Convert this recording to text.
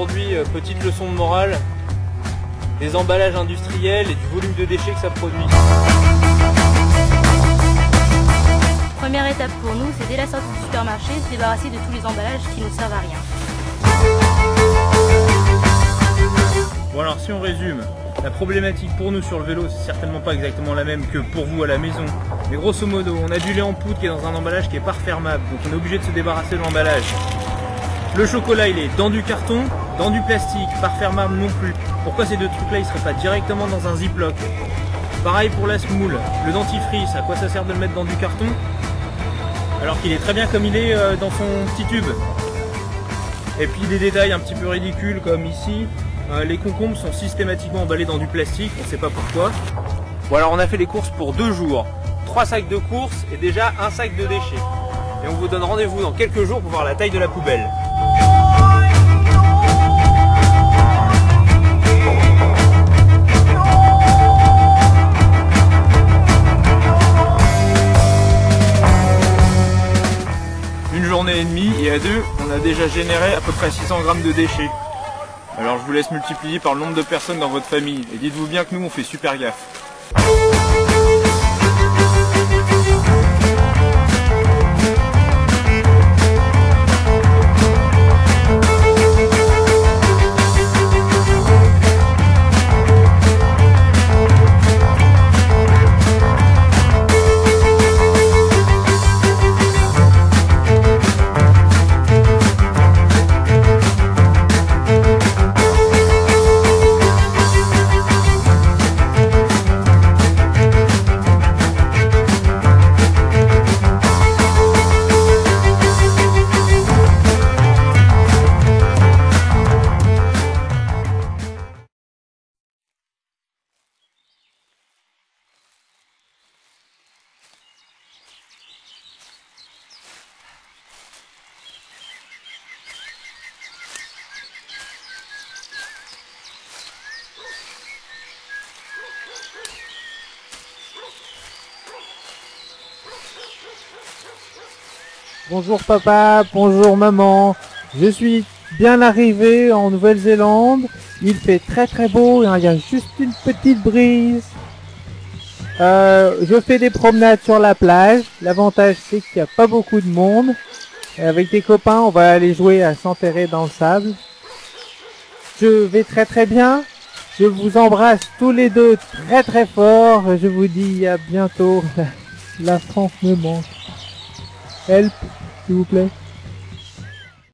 aujourd'hui, euh, petite leçon de morale, des emballages industriels et du volume de déchets que ça produit. Première étape pour nous, c'est dès la sortie du supermarché, se débarrasser de tous les emballages qui ne servent à rien. Bon alors si on résume, la problématique pour nous sur le vélo, c'est certainement pas exactement la même que pour vous à la maison. Mais grosso modo, on a du lait en poudre qui est dans un emballage qui est pas refermable, donc on est obligé de se débarrasser de l'emballage. Le chocolat, il est dans du carton, dans du plastique, pas refermable non plus. Pourquoi ces deux trucs-là, ils seraient pas directement dans un ziploc Pareil pour la semoule. Le dentifrice, à quoi ça sert de le mettre dans du carton alors qu'il est très bien comme il est euh, dans son petit tube. Et puis des détails un petit peu ridicules comme ici, euh, les concombres sont systématiquement emballés dans du plastique, on ne sait pas pourquoi. Bon alors on a fait les courses pour deux jours, trois sacs de courses et déjà un sac de déchets. Et on vous donne rendez-vous dans quelques jours pour voir la taille de la poubelle. Et à deux, on a déjà généré à peu près 600 grammes de déchets. Alors je vous laisse multiplier par le nombre de personnes dans votre famille et dites-vous bien que nous on fait super gaffe. Bonjour papa, bonjour maman. Je suis bien arrivé en Nouvelle-Zélande. Il fait très très beau, il y a juste une petite brise. Euh, je fais des promenades sur la plage. L'avantage c'est qu'il n'y a pas beaucoup de monde. Avec des copains, on va aller jouer à s'enterrer dans le sable. Je vais très très bien. Je vous embrasse tous les deux très très fort. Je vous dis à bientôt. La France me manque. Help, s'il vous plaît.